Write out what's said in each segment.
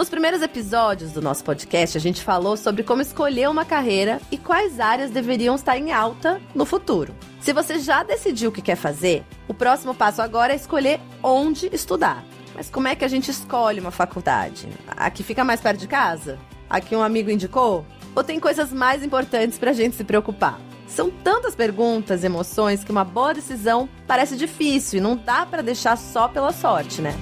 Nos primeiros episódios do nosso podcast, a gente falou sobre como escolher uma carreira e quais áreas deveriam estar em alta no futuro. Se você já decidiu o que quer fazer, o próximo passo agora é escolher onde estudar. Mas como é que a gente escolhe uma faculdade? Aqui fica mais perto de casa? Aqui um amigo indicou? Ou tem coisas mais importantes para a gente se preocupar? São tantas perguntas emoções que uma boa decisão parece difícil e não dá para deixar só pela sorte, né?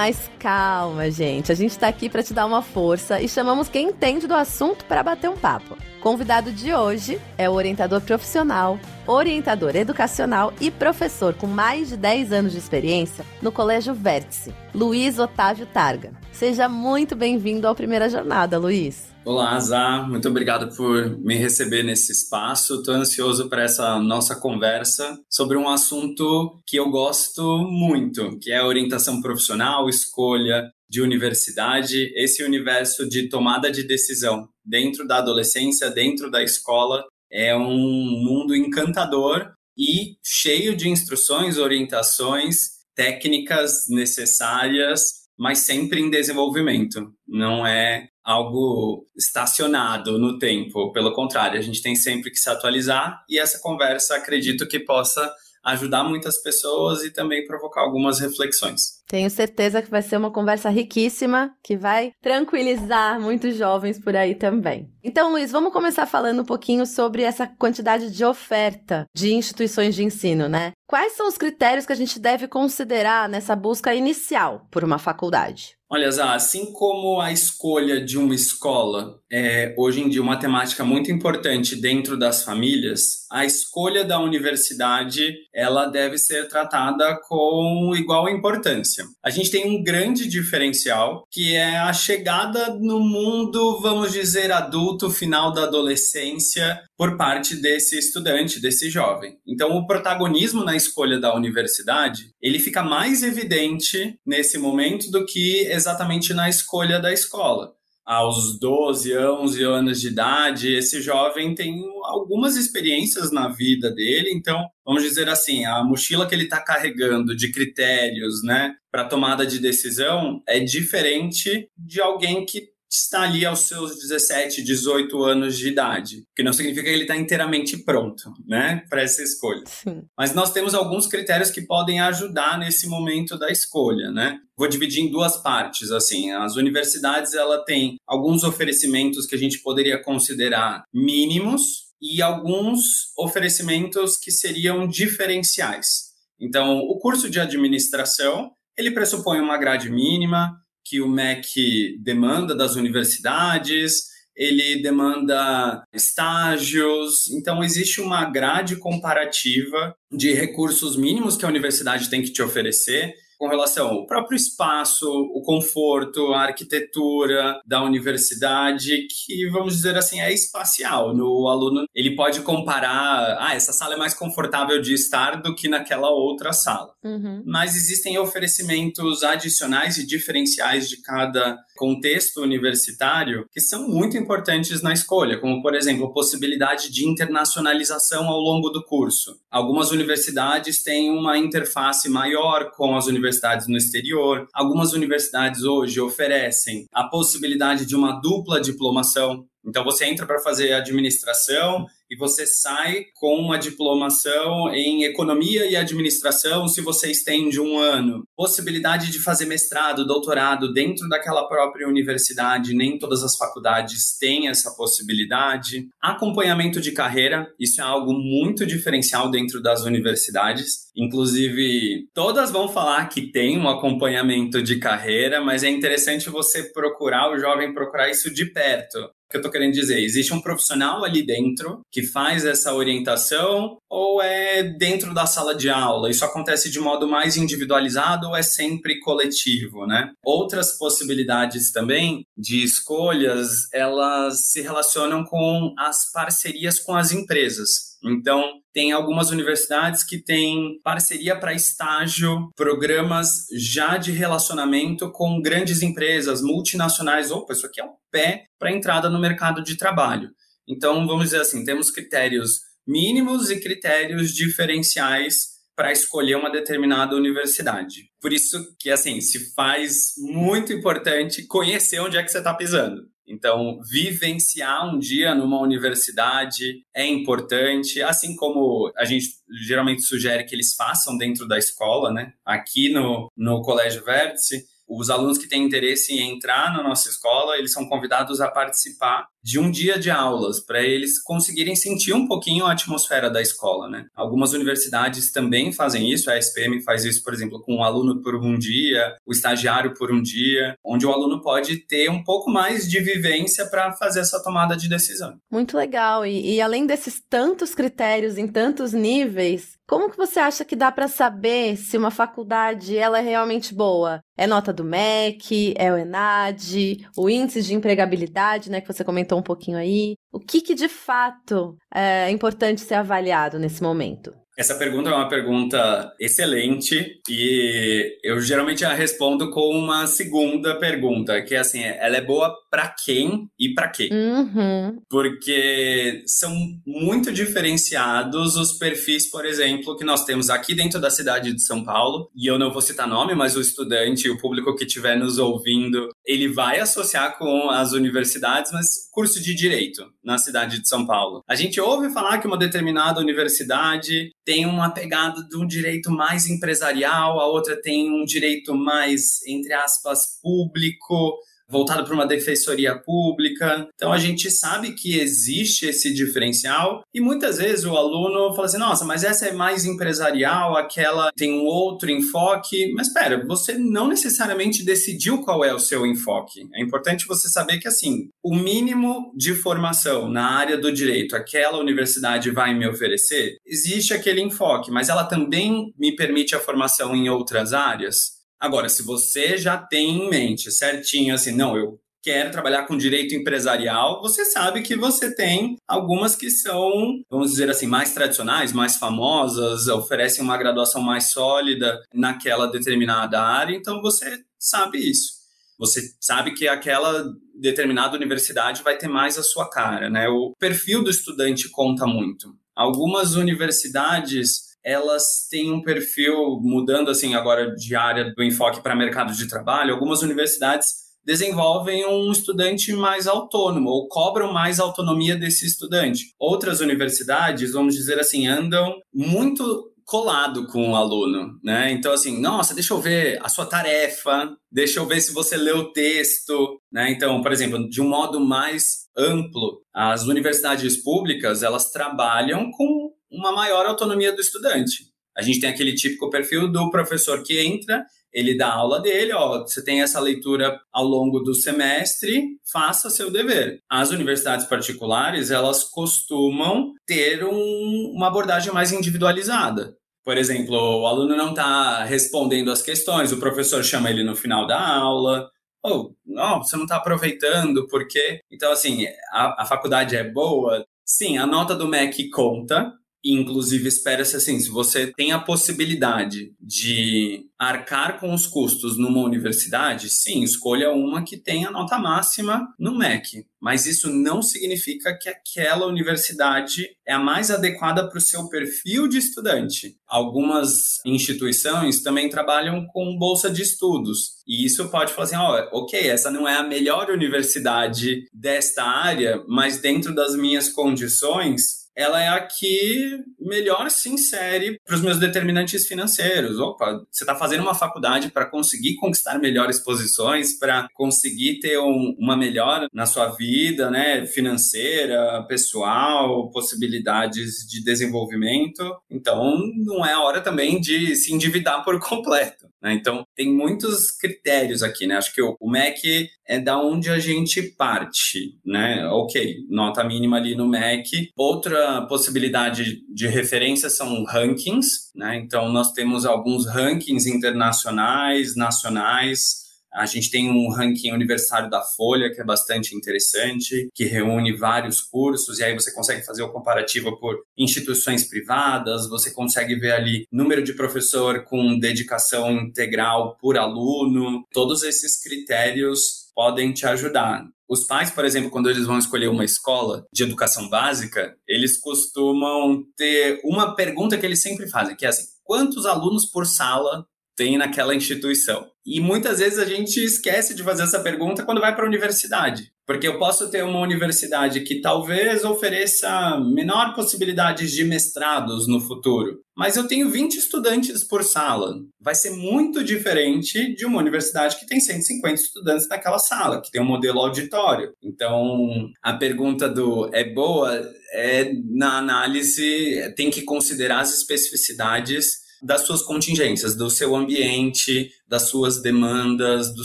Mas calma, gente. A gente está aqui para te dar uma força e chamamos quem entende do assunto para bater um papo. Convidado de hoje é o orientador profissional, orientador educacional e professor com mais de 10 anos de experiência no Colégio Vértice, Luiz Otávio Targa. Seja muito bem-vindo ao Primeira Jornada, Luiz. Olá, Azar. Muito obrigado por me receber nesse espaço. Estou ansioso para essa nossa conversa sobre um assunto que eu gosto muito, que é orientação profissional, escolha de universidade, esse universo de tomada de decisão dentro da adolescência, dentro da escola, é um mundo encantador e cheio de instruções, orientações, técnicas necessárias, mas sempre em desenvolvimento. Não é algo estacionado no tempo. Pelo contrário, a gente tem sempre que se atualizar e essa conversa acredito que possa ajudar muitas pessoas e também provocar algumas reflexões. Tenho certeza que vai ser uma conversa riquíssima que vai tranquilizar muitos jovens por aí também. Então, Luiz, vamos começar falando um pouquinho sobre essa quantidade de oferta de instituições de ensino, né? Quais são os critérios que a gente deve considerar nessa busca inicial por uma faculdade? Olha, Zá, assim como a escolha de uma escola é hoje em dia uma temática muito importante dentro das famílias, a escolha da universidade ela deve ser tratada com igual importância. A gente tem um grande diferencial que é a chegada no mundo, vamos dizer, adulto, final da adolescência, por parte desse estudante, desse jovem. Então, o protagonismo na escolha da universidade, ele fica mais evidente nesse momento do que exatamente na escolha da escola. Aos 12, 11 anos de idade, esse jovem tem algumas experiências na vida dele, então, vamos dizer assim, a mochila que ele está carregando de critérios, né, para tomada de decisão é diferente de alguém que está ali aos seus 17, 18 anos de idade, que não significa que ele está inteiramente pronto, né, para essa escolha. Sim. Mas nós temos alguns critérios que podem ajudar nesse momento da escolha, né? Vou dividir em duas partes, assim. As universidades, ela tem alguns oferecimentos que a gente poderia considerar mínimos e alguns oferecimentos que seriam diferenciais. Então, o curso de administração, ele pressupõe uma grade mínima, que o MEC demanda das universidades, ele demanda estágios, então existe uma grade comparativa de recursos mínimos que a universidade tem que te oferecer com relação ao próprio espaço, o conforto, a arquitetura da universidade, que vamos dizer assim é espacial. No aluno ele pode comparar, ah, essa sala é mais confortável de estar do que naquela outra sala. Uhum. Mas existem oferecimentos adicionais e diferenciais de cada contexto universitário que são muito importantes na escolha, como por exemplo a possibilidade de internacionalização ao longo do curso. Algumas universidades têm uma interface maior com as universidades universidades no exterior. Algumas universidades hoje oferecem a possibilidade de uma dupla diplomação. Então, você entra para fazer administração e você sai com uma diplomação em economia e administração se você estende um ano. Possibilidade de fazer mestrado, doutorado dentro daquela própria universidade, nem todas as faculdades têm essa possibilidade. Acompanhamento de carreira, isso é algo muito diferencial dentro das universidades. Inclusive, todas vão falar que tem um acompanhamento de carreira, mas é interessante você procurar, o jovem procurar isso de perto que eu estou querendo dizer? Existe um profissional ali dentro que faz essa orientação ou é dentro da sala de aula? Isso acontece de modo mais individualizado ou é sempre coletivo, né? Outras possibilidades também de escolhas, elas se relacionam com as parcerias com as empresas. Então, tem algumas universidades que têm parceria para estágio, programas já de relacionamento com grandes empresas multinacionais. Opa, isso aqui é um pé para entrada no mercado de trabalho. Então, vamos dizer assim, temos critérios mínimos e critérios diferenciais para escolher uma determinada universidade. Por isso que, assim, se faz muito importante conhecer onde é que você está pisando. Então, vivenciar um dia numa universidade é importante, assim como a gente geralmente sugere que eles façam dentro da escola, né? Aqui no, no Colégio Vértice, os alunos que têm interesse em entrar na nossa escola, eles são convidados a participar de um dia de aulas, para eles conseguirem sentir um pouquinho a atmosfera da escola, né? Algumas universidades também fazem isso, a SPM faz isso, por exemplo, com o um aluno por um dia, o estagiário por um dia, onde o aluno pode ter um pouco mais de vivência para fazer essa tomada de decisão. Muito legal. E, e além desses tantos critérios em tantos níveis, como que você acha que dá para saber se uma faculdade ela é realmente boa? É nota do MEC, é o ENAD, o índice de empregabilidade, né, que você comentou um pouquinho aí. O que, que de fato é importante ser avaliado nesse momento? Essa pergunta é uma pergunta excelente e eu geralmente a respondo com uma segunda pergunta, que é assim, ela é boa para quem e para quê? Uhum. Porque são muito diferenciados os perfis, por exemplo, que nós temos aqui dentro da cidade de São Paulo, e eu não vou citar nome, mas o estudante, o público que estiver nos ouvindo, ele vai associar com as universidades, mas curso de direito na cidade de São Paulo. A gente ouve falar que uma determinada universidade tem uma pegada de um direito mais empresarial, a outra tem um direito mais, entre aspas, público voltado para uma defensoria pública. Então a gente sabe que existe esse diferencial e muitas vezes o aluno fala assim: nossa, mas essa é mais empresarial, aquela tem um outro enfoque. Mas espera, você não necessariamente decidiu qual é o seu enfoque. É importante você saber que assim, o mínimo de formação na área do direito aquela universidade vai me oferecer, existe aquele enfoque, mas ela também me permite a formação em outras áreas. Agora, se você já tem em mente certinho, assim, não, eu quero trabalhar com direito empresarial, você sabe que você tem algumas que são, vamos dizer assim, mais tradicionais, mais famosas, oferecem uma graduação mais sólida naquela determinada área, então você sabe isso. Você sabe que aquela determinada universidade vai ter mais a sua cara, né? O perfil do estudante conta muito. Algumas universidades elas têm um perfil mudando assim agora de área do enfoque para mercado de trabalho. Algumas universidades desenvolvem um estudante mais autônomo ou cobram mais autonomia desse estudante. Outras universidades, vamos dizer assim, andam muito colado com o aluno, né? Então assim, nossa, deixa eu ver a sua tarefa, deixa eu ver se você leu o texto, né? Então, por exemplo, de um modo mais amplo, as universidades públicas, elas trabalham com uma maior autonomia do estudante. A gente tem aquele típico perfil do professor que entra, ele dá aula dele, ó, você tem essa leitura ao longo do semestre, faça seu dever. As universidades particulares, elas costumam ter um, uma abordagem mais individualizada. Por exemplo, o aluno não está respondendo as questões, o professor chama ele no final da aula, ou, oh, você não está aproveitando, porque... Então, assim, a, a faculdade é boa, Sim, a nota do MEC conta, Inclusive, espera-se assim: se você tem a possibilidade de arcar com os custos numa universidade, sim, escolha uma que tenha nota máxima no MEC. Mas isso não significa que aquela universidade é a mais adequada para o seu perfil de estudante. Algumas instituições também trabalham com bolsa de estudos. E isso pode falar assim: oh, ok, essa não é a melhor universidade desta área, mas dentro das minhas condições, ela é a que melhor se insere para os meus determinantes financeiros. Opa, você está fazendo uma faculdade para conseguir conquistar melhores posições, para conseguir ter um, uma melhora na sua vida, né, financeira, pessoal, possibilidades de desenvolvimento. Então, não é a hora também de se endividar por completo. Né? Então, tem muitos critérios aqui, né? Acho que o, MEC é da onde a gente parte, né? Ok, nota mínima ali no MEC. Outra possibilidade de referência são rankings, né? Então, nós temos alguns rankings internacionais, nacionais, a gente tem um ranking universitário da Folha, que é bastante interessante, que reúne vários cursos, e aí você consegue fazer o comparativo por instituições privadas, você consegue ver ali número de professor com dedicação integral por aluno. Todos esses critérios podem te ajudar. Os pais, por exemplo, quando eles vão escolher uma escola de educação básica, eles costumam ter uma pergunta que eles sempre fazem, que é assim: quantos alunos por sala tem naquela instituição. E muitas vezes a gente esquece de fazer essa pergunta quando vai para a universidade. Porque eu posso ter uma universidade que talvez ofereça menor possibilidades de mestrados no futuro, mas eu tenho 20 estudantes por sala. Vai ser muito diferente de uma universidade que tem 150 estudantes naquela sala, que tem um modelo auditório. Então, a pergunta do é boa é na análise tem que considerar as especificidades das suas contingências, do seu ambiente, das suas demandas, do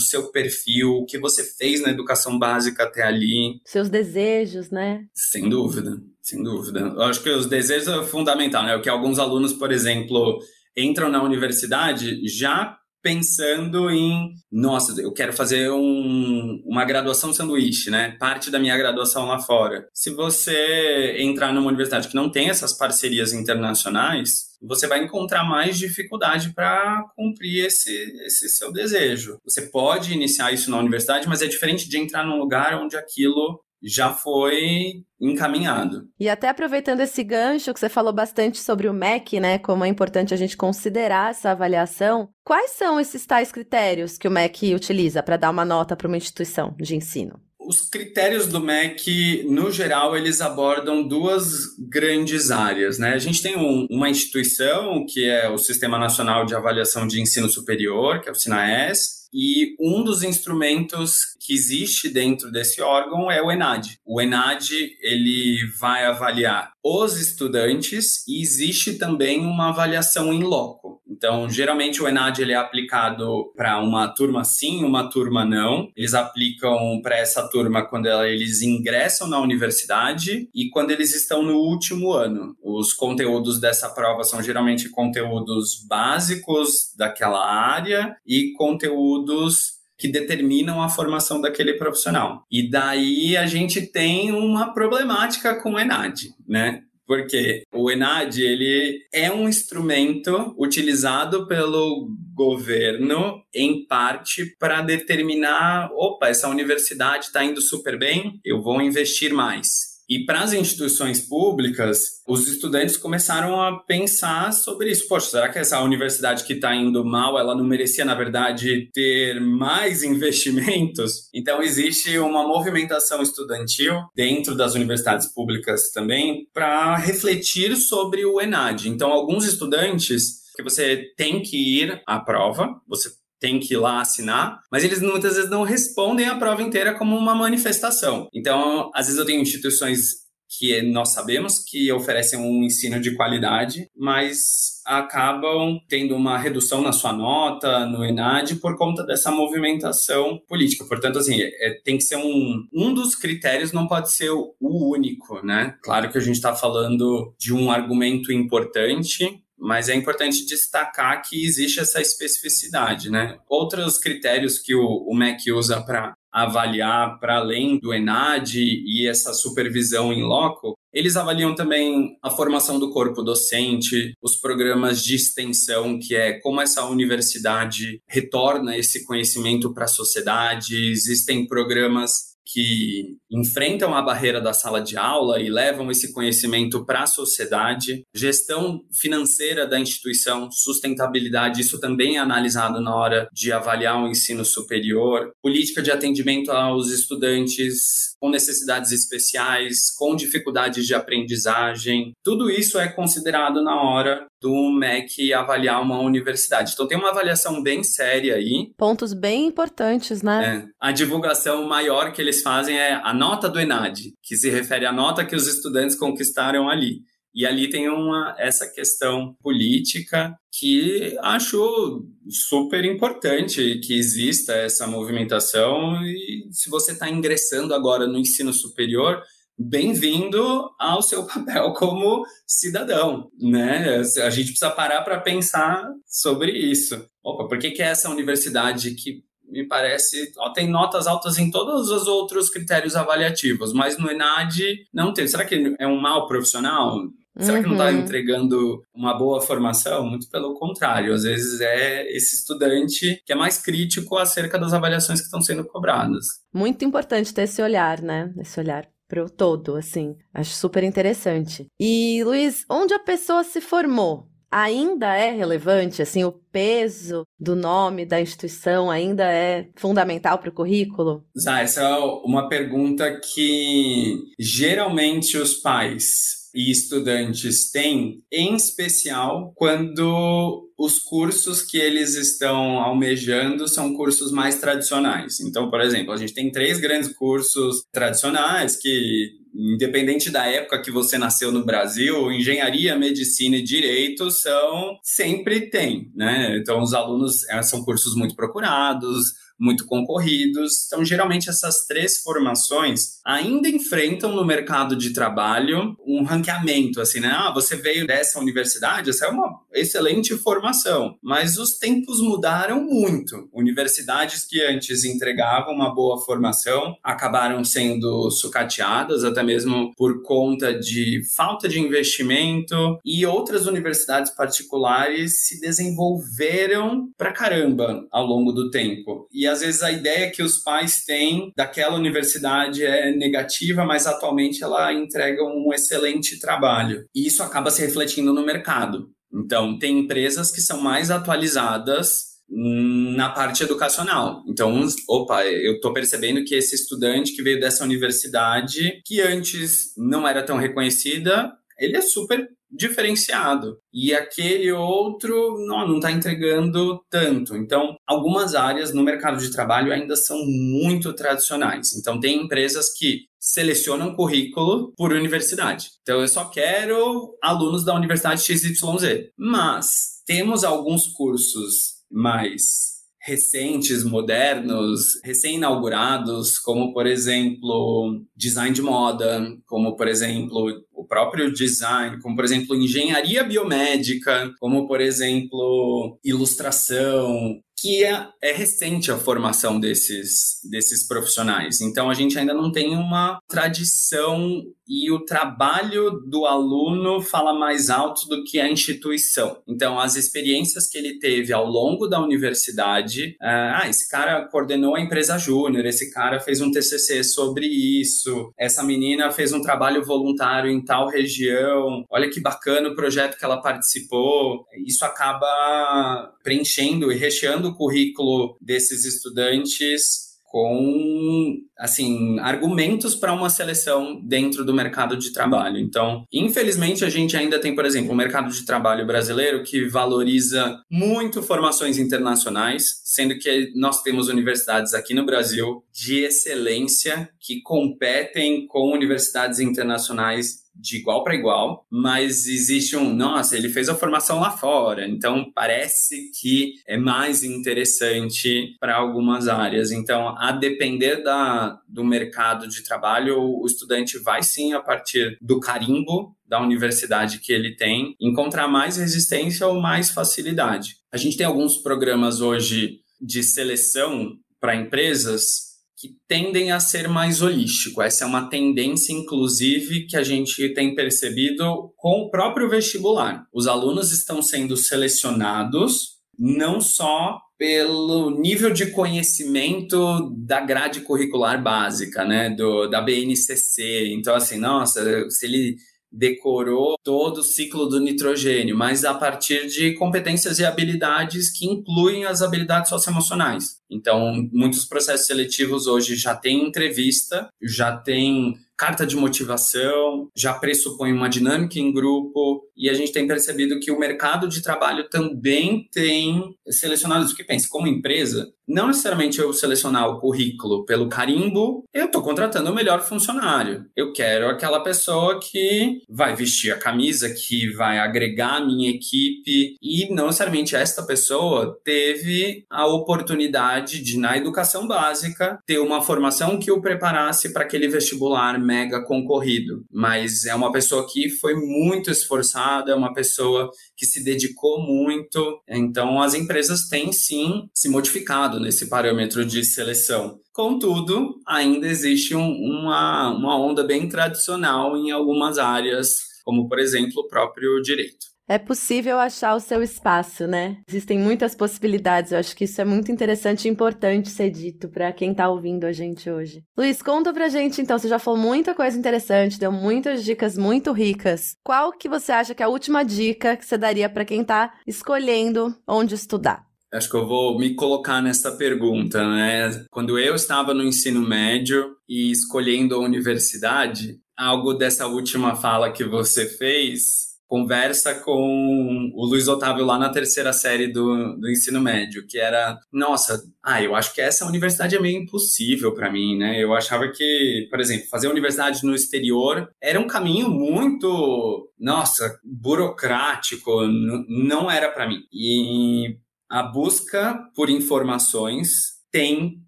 seu perfil, o que você fez na educação básica até ali. Seus desejos, né? Sem dúvida, sem dúvida. Eu acho que os desejos é fundamental, né? O que alguns alunos, por exemplo, entram na universidade já pensando em, nossa, eu quero fazer um, uma graduação sanduíche, né? Parte da minha graduação lá fora. Se você entrar numa universidade que não tem essas parcerias internacionais, você vai encontrar mais dificuldade para cumprir esse, esse seu desejo. Você pode iniciar isso na universidade, mas é diferente de entrar num lugar onde aquilo já foi encaminhado. E até aproveitando esse gancho que você falou bastante sobre o MEC, né, como é importante a gente considerar essa avaliação, quais são esses tais critérios que o MEC utiliza para dar uma nota para uma instituição de ensino? Os critérios do MEC, no geral, eles abordam duas grandes áreas. Né? A gente tem um, uma instituição, que é o Sistema Nacional de Avaliação de Ensino Superior, que é o SINAES, e um dos instrumentos que existe dentro desse órgão é o ENAD. O ENAD ele vai avaliar os estudantes e existe também uma avaliação em loco. Então, geralmente o ENAD ele é aplicado para uma turma sim, uma turma não. Eles aplicam para essa turma quando eles ingressam na universidade e quando eles estão no último ano. Os conteúdos dessa prova são geralmente conteúdos básicos daquela área e conteúdos que determinam a formação daquele profissional. E daí a gente tem uma problemática com o ENAD, né? Porque o ENAD ele é um instrumento utilizado pelo governo em parte para determinar, opa, essa universidade está indo super bem, eu vou investir mais. E para as instituições públicas, os estudantes começaram a pensar sobre isso. Poxa, será que essa universidade que está indo mal, ela não merecia, na verdade, ter mais investimentos? Então, existe uma movimentação estudantil dentro das universidades públicas também para refletir sobre o ENAD. Então, alguns estudantes que você tem que ir à prova, você tem que ir lá assinar, mas eles muitas vezes não respondem a prova inteira como uma manifestação. Então, às vezes eu tenho instituições que nós sabemos que oferecem um ensino de qualidade, mas acabam tendo uma redução na sua nota, no ENAD, por conta dessa movimentação política. Portanto, assim, é, tem que ser um... Um dos critérios não pode ser o único, né? Claro que a gente está falando de um argumento importante, mas é importante destacar que existe essa especificidade, né? Outros critérios que o, o MEC usa para avaliar, para além do ENAD e essa supervisão em loco, eles avaliam também a formação do corpo docente, os programas de extensão, que é como essa universidade retorna esse conhecimento para a sociedade. Existem programas que enfrentam a barreira da sala de aula e levam esse conhecimento para a sociedade, gestão financeira da instituição, sustentabilidade, isso também é analisado na hora de avaliar o ensino superior, política de atendimento aos estudantes com necessidades especiais, com dificuldades de aprendizagem, tudo isso é considerado na hora do MEC avaliar uma universidade. Então tem uma avaliação bem séria aí. Pontos bem importantes, né? É. A divulgação maior que eles fazem é a nota do ENAD, que se refere à nota que os estudantes conquistaram ali. E ali tem uma, essa questão política que acho super importante que exista essa movimentação. E se você está ingressando agora no ensino superior, bem-vindo ao seu papel como cidadão, né? A gente precisa parar para pensar sobre isso. Opa, por que, que é essa universidade que me parece, ó, tem notas altas em todos os outros critérios avaliativos, mas no ENAD não tem. Será que é um mau profissional? Será que não está uhum. entregando uma boa formação? Muito pelo contrário. Às vezes é esse estudante que é mais crítico acerca das avaliações que estão sendo cobradas. Muito importante ter esse olhar, né? Esse olhar pro todo, assim. Acho super interessante. E, Luiz, onde a pessoa se formou? ainda é relevante, assim, o peso do nome da instituição ainda é fundamental para o currículo? Zá, essa é uma pergunta que geralmente os pais e estudantes têm, em especial quando os cursos que eles estão almejando são cursos mais tradicionais. Então, por exemplo, a gente tem três grandes cursos tradicionais que independente da época que você nasceu no Brasil, engenharia, medicina e direito são sempre tem, né? Então os alunos é, são cursos muito procurados, muito concorridos. Então, geralmente, essas três formações ainda enfrentam no mercado de trabalho um ranqueamento, assim, né? Ah, você veio dessa universidade, essa é uma excelente formação. Mas os tempos mudaram muito. Universidades que antes entregavam uma boa formação acabaram sendo sucateadas, até mesmo por conta de falta de investimento, e outras universidades particulares se desenvolveram pra caramba ao longo do tempo. E às vezes a ideia que os pais têm daquela universidade é negativa, mas atualmente ela entrega um excelente trabalho. E isso acaba se refletindo no mercado. Então, tem empresas que são mais atualizadas na parte educacional. Então, opa, eu estou percebendo que esse estudante que veio dessa universidade, que antes não era tão reconhecida, ele é super diferenciado. E aquele outro não está entregando tanto. Então, algumas áreas no mercado de trabalho ainda são muito tradicionais. Então, tem empresas que selecionam currículo por universidade. Então, eu só quero alunos da Universidade XYZ. Mas temos alguns cursos mais recentes, modernos, recém-inaugurados, como por exemplo design de moda, como por exemplo o próprio design, como por exemplo engenharia biomédica, como por exemplo ilustração, que é, é, recente a formação desses, desses profissionais. Então, a gente ainda não tem uma tradição e o trabalho do aluno fala mais alto do que a instituição. Então, as experiências que ele teve ao longo da universidade, ah, ah esse cara coordenou a empresa júnior, esse cara fez um TCC sobre isso, essa menina fez um trabalho voluntário em tal região, olha que bacana o projeto que ela participou. Isso acaba preenchendo e recheando o currículo desses estudantes com assim argumentos para uma seleção dentro do mercado de trabalho. Então, infelizmente a gente ainda tem, por exemplo, um mercado de trabalho brasileiro que valoriza muito formações internacionais, sendo que nós temos universidades aqui no Brasil de excelência que competem com universidades internacionais de igual para igual, mas existe um, nossa, ele fez a formação lá fora, então parece que é mais interessante para algumas áreas. Então, a depender da, do mercado de trabalho, o estudante vai sim, a partir do carimbo da universidade que ele tem, encontrar mais resistência ou mais facilidade. A gente tem alguns programas hoje de seleção para empresas que tendem a ser mais holístico. Essa é uma tendência, inclusive, que a gente tem percebido com o próprio vestibular. Os alunos estão sendo selecionados não só pelo nível de conhecimento da grade curricular básica, né, do, da BNCC. Então, assim, nossa, se ele decorou todo o ciclo do nitrogênio, mas a partir de competências e habilidades que incluem as habilidades socioemocionais. Então, muitos processos seletivos hoje já têm entrevista, já tem carta de motivação, já pressupõe uma dinâmica em grupo, e a gente tem percebido que o mercado de trabalho também tem selecionado isso. Que pense, como empresa, não necessariamente eu selecionar o currículo pelo carimbo, eu estou contratando o melhor funcionário. Eu quero aquela pessoa que vai vestir a camisa, que vai agregar a minha equipe, e não necessariamente esta pessoa teve a oportunidade de, na educação básica, ter uma formação que o preparasse para aquele vestibular mega concorrido. Mas é uma pessoa que foi muito esforçada, é uma pessoa que se dedicou muito. Então, as empresas têm sim se modificado nesse parâmetro de seleção. Contudo, ainda existe um, uma, uma onda bem tradicional em algumas áreas, como, por exemplo, o próprio direito. É possível achar o seu espaço, né? Existem muitas possibilidades. Eu acho que isso é muito interessante e importante ser dito para quem tá ouvindo a gente hoje. Luiz, conta pra gente então, você já falou muita coisa interessante, deu muitas dicas muito ricas. Qual que você acha que é a última dica que você daria para quem tá escolhendo onde estudar? Acho que eu vou me colocar nessa pergunta, né? Quando eu estava no ensino médio e escolhendo a universidade, algo dessa última fala que você fez conversa com o Luiz Otávio lá na terceira série do, do ensino médio, que era, nossa, ah, eu acho que essa universidade é meio impossível para mim, né? Eu achava que, por exemplo, fazer universidade no exterior era um caminho muito, nossa, burocrático, não era para mim. E a busca por informações tem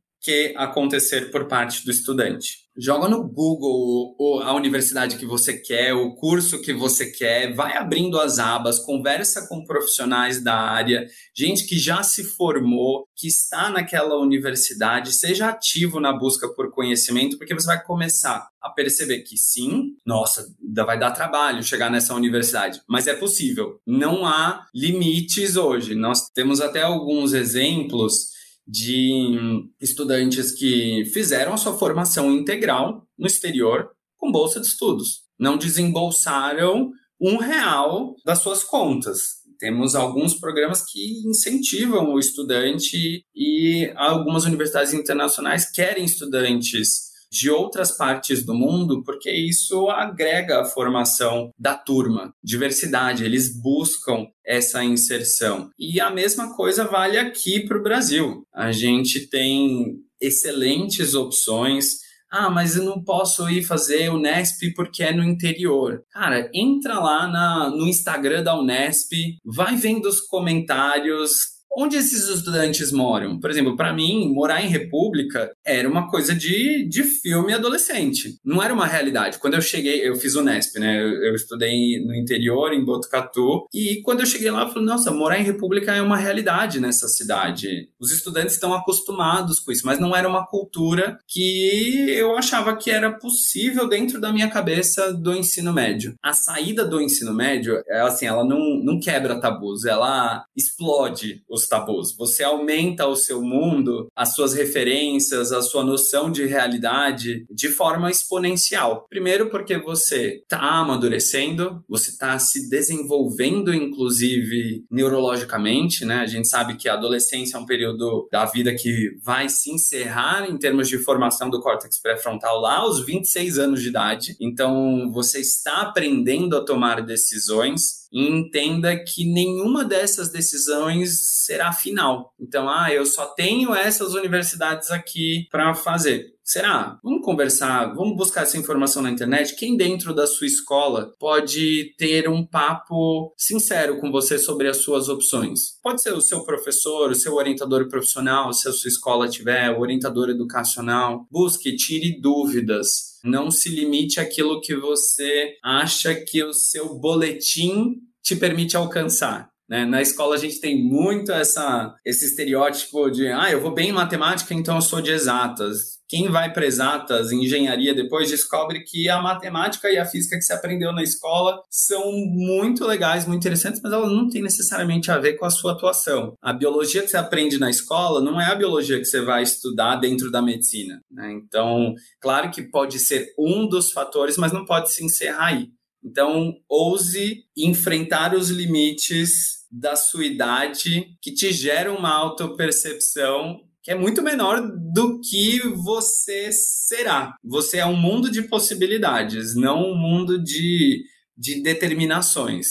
que acontecer por parte do estudante joga no Google a universidade que você quer, o curso que você quer, vai abrindo as abas, conversa com profissionais da área, gente que já se formou, que está naquela universidade, seja ativo na busca por conhecimento, porque você vai começar a perceber que sim, nossa, vai dar trabalho chegar nessa universidade, mas é possível. Não há limites hoje. Nós temos até alguns exemplos de estudantes que fizeram a sua formação integral no exterior com bolsa de estudos. Não desembolsaram um real das suas contas. Temos alguns programas que incentivam o estudante e algumas universidades internacionais querem estudantes de outras partes do mundo, porque isso agrega a formação da turma, diversidade, eles buscam essa inserção. E a mesma coisa vale aqui para o Brasil. A gente tem excelentes opções. Ah, mas eu não posso ir fazer o Unesp porque é no interior. Cara, entra lá na, no Instagram da Unesp, vai vendo os comentários, onde esses estudantes moram? Por exemplo, para mim, morar em República era uma coisa de, de filme adolescente. Não era uma realidade. Quando eu cheguei, eu fiz o Nesp, né? Eu, eu estudei no interior, em Botucatu, e quando eu cheguei lá, eu falei, nossa, morar em República é uma realidade nessa cidade. Os estudantes estão acostumados com isso, mas não era uma cultura que eu achava que era possível dentro da minha cabeça do ensino médio. A saída do ensino médio, é assim, ela não, não quebra tabus, ela explode os tabus. Você aumenta o seu mundo, as suas referências, a sua noção de realidade de forma exponencial. Primeiro, porque você está amadurecendo, você está se desenvolvendo, inclusive neurologicamente, né? A gente sabe que a adolescência é um período da vida que vai se encerrar em termos de formação do córtex pré-frontal lá aos 26 anos de idade. Então, você está aprendendo a tomar decisões e entenda que nenhuma dessas decisões será final. Então, ah, eu só tenho essas universidades aqui para fazer. Será? Vamos conversar, vamos buscar essa informação na internet. Quem dentro da sua escola pode ter um papo sincero com você sobre as suas opções? Pode ser o seu professor, o seu orientador profissional, se a sua escola tiver, o orientador educacional. Busque, tire dúvidas. Não se limite àquilo que você acha que o seu boletim te permite alcançar. Né? Na escola a gente tem muito essa, esse estereótipo de ah, eu vou bem em matemática, então eu sou de exatas. Quem vai para exatas, engenharia, depois descobre que a matemática e a física que se aprendeu na escola são muito legais, muito interessantes, mas elas não têm necessariamente a ver com a sua atuação. A biologia que você aprende na escola não é a biologia que você vai estudar dentro da medicina. Né? Então, claro que pode ser um dos fatores, mas não pode se encerrar aí. Então, ouse enfrentar os limites da sua idade que te geram uma autopercepção que é muito menor do que você será. Você é um mundo de possibilidades, não um mundo de, de determinações.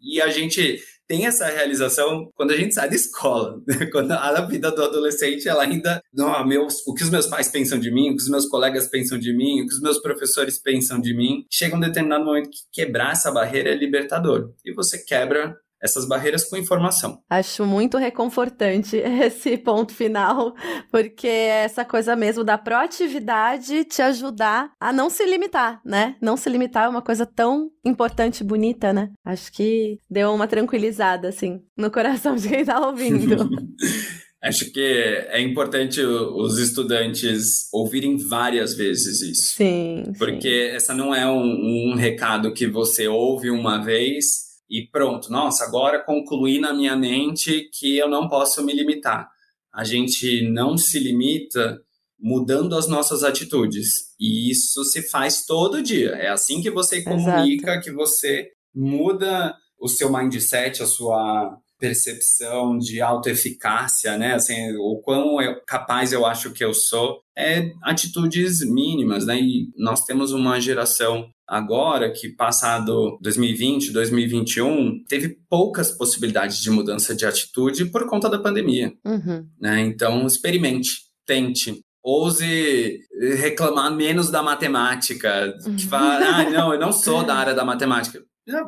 E a gente tem essa realização quando a gente sai da escola. Quando a vida do adolescente, ela ainda. Não, meus, o que os meus pais pensam de mim, o que os meus colegas pensam de mim, o que os meus professores pensam de mim. Chega um determinado momento que quebrar essa barreira é libertador. E você quebra essas barreiras com informação. Acho muito reconfortante esse ponto final, porque essa coisa mesmo da proatividade te ajudar a não se limitar, né? Não se limitar é uma coisa tão importante e bonita, né? Acho que deu uma tranquilizada, assim, no coração de quem tá ouvindo. Acho que é importante os estudantes ouvirem várias vezes isso. Sim. Porque sim. essa não é um, um recado que você ouve uma vez e pronto, nossa, agora concluí na minha mente que eu não posso me limitar. A gente não se limita mudando as nossas atitudes. E isso se faz todo dia. É assim que você comunica, Exato. que você muda o seu mindset, a sua percepção de autoeficácia, né? Assim, o quão capaz eu acho que eu sou, é atitudes mínimas, né? E nós temos uma geração agora que passado 2020, 2021, teve poucas possibilidades de mudança de atitude por conta da pandemia. Uhum. Né? Então, experimente, tente. Ouse reclamar menos da matemática. Uhum. Que fala, ah, não, eu não sou da área da matemática.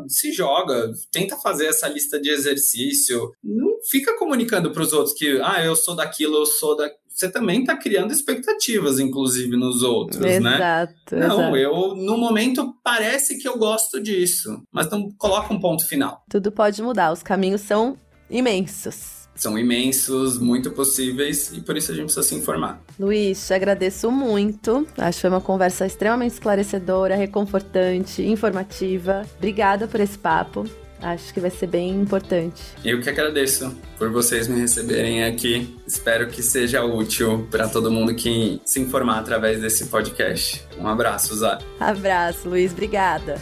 Se joga, tenta fazer essa lista de exercício. Não fica comunicando para os outros que, ah, eu sou daquilo, eu sou da você também está criando expectativas, inclusive, nos outros, exato, né? Exato. Não, eu, no momento, parece que eu gosto disso, mas não coloca um ponto final. Tudo pode mudar, os caminhos são imensos. São imensos, muito possíveis, e por isso a gente precisa se informar. Luiz, te agradeço muito. Acho que foi uma conversa extremamente esclarecedora, reconfortante, informativa. Obrigada por esse papo. Acho que vai ser bem importante. Eu que agradeço por vocês me receberem aqui. Espero que seja útil para todo mundo que se informar através desse podcast. Um abraço, Zá. Abraço, Luiz. Obrigada.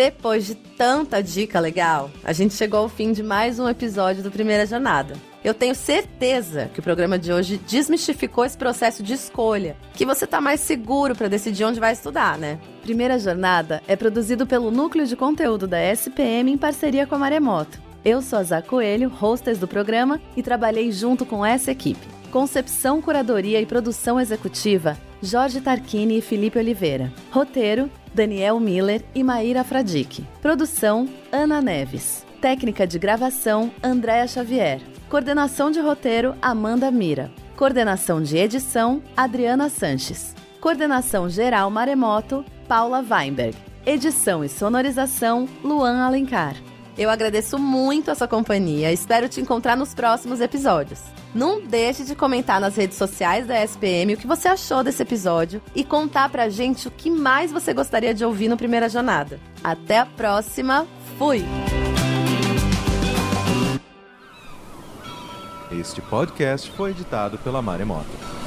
Depois de tanta dica legal, a gente chegou ao fim de mais um episódio do Primeira Jornada. Eu tenho certeza que o programa de hoje desmistificou esse processo de escolha, que você está mais seguro para decidir onde vai estudar, né? Primeira Jornada é produzido pelo Núcleo de Conteúdo da SPM em parceria com a Maremoto. Eu sou a Zá Coelho, hostess do programa, e trabalhei junto com essa equipe. Concepção, curadoria e produção executiva, Jorge Tarquini e Felipe Oliveira. Roteiro, Daniel Miller e Maíra Fradique. Produção, Ana Neves. Técnica de gravação, Andréa Xavier. Coordenação de roteiro, Amanda Mira. Coordenação de edição, Adriana Sanches. Coordenação geral Maremoto, Paula Weinberg. Edição e sonorização, Luan Alencar. Eu agradeço muito a sua companhia. Espero te encontrar nos próximos episódios. Não deixe de comentar nas redes sociais da SPM o que você achou desse episódio e contar pra gente o que mais você gostaria de ouvir no Primeira Jornada. Até a próxima. Fui! Este podcast foi editado pela Maremoto.